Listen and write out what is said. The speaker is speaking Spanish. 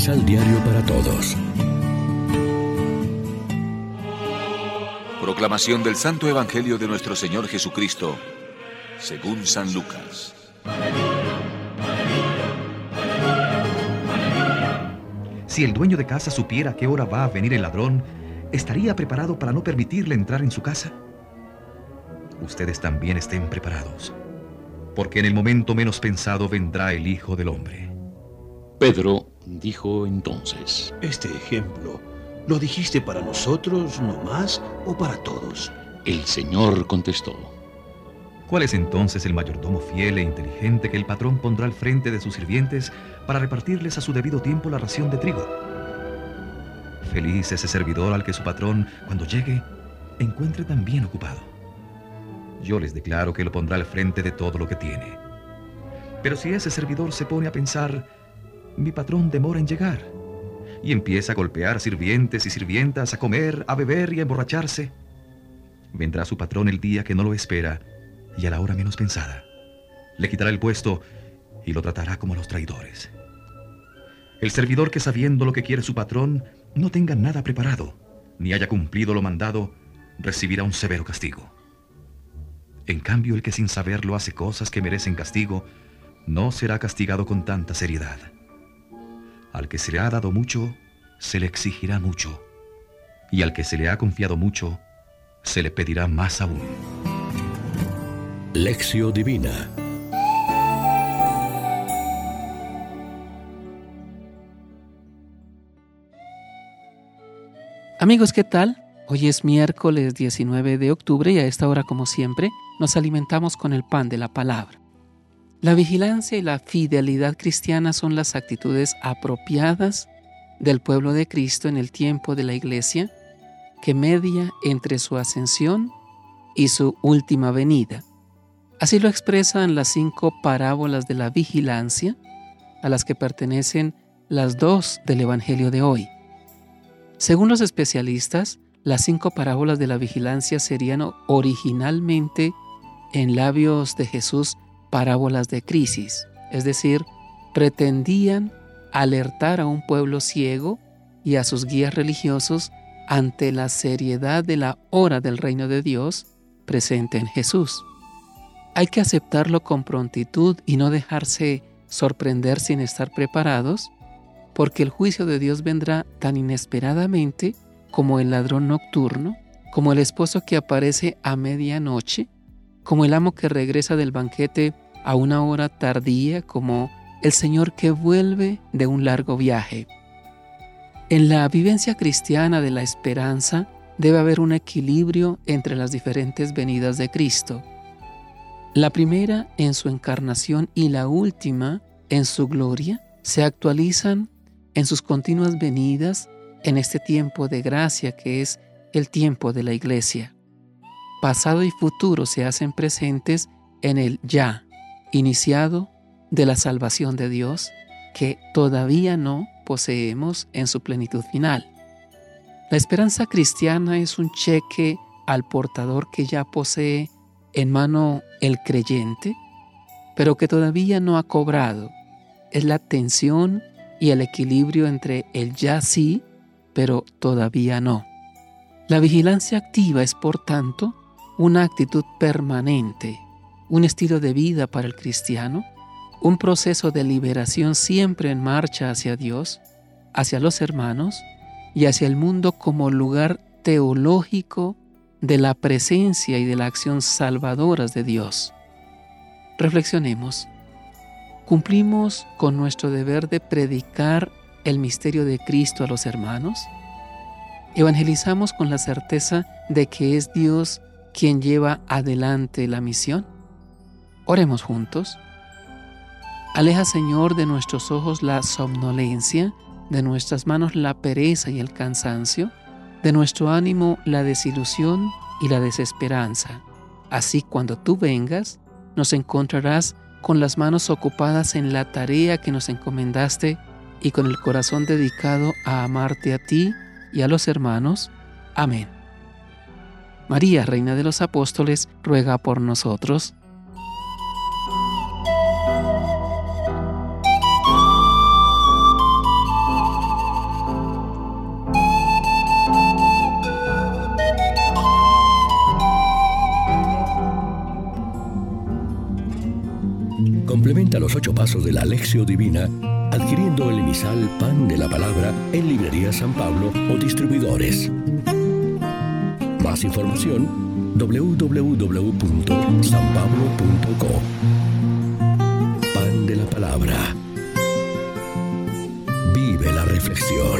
Misal Diario para Todos. Proclamación del Santo Evangelio de nuestro Señor Jesucristo, según San Lucas. Si el dueño de casa supiera a qué hora va a venir el ladrón, ¿estaría preparado para no permitirle entrar en su casa? Ustedes también estén preparados, porque en el momento menos pensado vendrá el Hijo del Hombre. Pedro dijo entonces, Este ejemplo, ¿lo dijiste para nosotros nomás o para todos? El Señor contestó, ¿Cuál es entonces el mayordomo fiel e inteligente que el patrón pondrá al frente de sus sirvientes para repartirles a su debido tiempo la ración de trigo? Feliz ese servidor al que su patrón, cuando llegue, encuentre tan bien ocupado. Yo les declaro que lo pondrá al frente de todo lo que tiene. Pero si ese servidor se pone a pensar, mi patrón demora en llegar, y empieza a golpear sirvientes y sirvientas, a comer, a beber y a emborracharse, vendrá su patrón el día que no lo espera y a la hora menos pensada. Le quitará el puesto y lo tratará como a los traidores. El servidor que sabiendo lo que quiere su patrón no tenga nada preparado, ni haya cumplido lo mandado, recibirá un severo castigo. En cambio, el que sin saberlo hace cosas que merecen castigo, no será castigado con tanta seriedad. Al que se le ha dado mucho, se le exigirá mucho, y al que se le ha confiado mucho, se le pedirá más aún. Lección Divina Amigos, ¿qué tal? Hoy es miércoles 19 de octubre y a esta hora, como siempre, nos alimentamos con el pan de la palabra. La vigilancia y la fidelidad cristiana son las actitudes apropiadas del pueblo de Cristo en el tiempo de la iglesia que media entre su ascensión y su última venida. Así lo expresan las cinco parábolas de la vigilancia, a las que pertenecen las dos del Evangelio de hoy. Según los especialistas, las cinco parábolas de la vigilancia serían originalmente en labios de Jesús parábolas de crisis, es decir, pretendían alertar a un pueblo ciego y a sus guías religiosos ante la seriedad de la hora del reino de Dios presente en Jesús. Hay que aceptarlo con prontitud y no dejarse sorprender sin estar preparados, porque el juicio de Dios vendrá tan inesperadamente como el ladrón nocturno, como el esposo que aparece a medianoche, como el amo que regresa del banquete a una hora tardía, como el Señor que vuelve de un largo viaje. En la vivencia cristiana de la esperanza debe haber un equilibrio entre las diferentes venidas de Cristo. La primera en su encarnación y la última en su gloria se actualizan en sus continuas venidas en este tiempo de gracia que es el tiempo de la iglesia. Pasado y futuro se hacen presentes en el ya, iniciado de la salvación de Dios, que todavía no poseemos en su plenitud final. La esperanza cristiana es un cheque al portador que ya posee en mano el creyente, pero que todavía no ha cobrado. Es la tensión y el equilibrio entre el ya sí, pero todavía no. La vigilancia activa es, por tanto, una actitud permanente, un estilo de vida para el cristiano, un proceso de liberación siempre en marcha hacia Dios, hacia los hermanos y hacia el mundo como lugar teológico de la presencia y de la acción salvadoras de Dios. Reflexionemos. ¿Cumplimos con nuestro deber de predicar el misterio de Cristo a los hermanos? ¿Evangelizamos con la certeza de que es Dios quien lleva adelante la misión? Oremos juntos. Aleja, Señor, de nuestros ojos la somnolencia, de nuestras manos la pereza y el cansancio, de nuestro ánimo la desilusión y la desesperanza. Así cuando tú vengas, nos encontrarás con las manos ocupadas en la tarea que nos encomendaste y con el corazón dedicado a amarte a ti y a los hermanos. Amén. María, Reina de los Apóstoles, ruega por nosotros. Curso de la Alexio Divina adquiriendo el emisal Pan de la Palabra en Librería San Pablo o distribuidores. Más información www.sanpablo.co Pan de la Palabra. Vive la reflexión.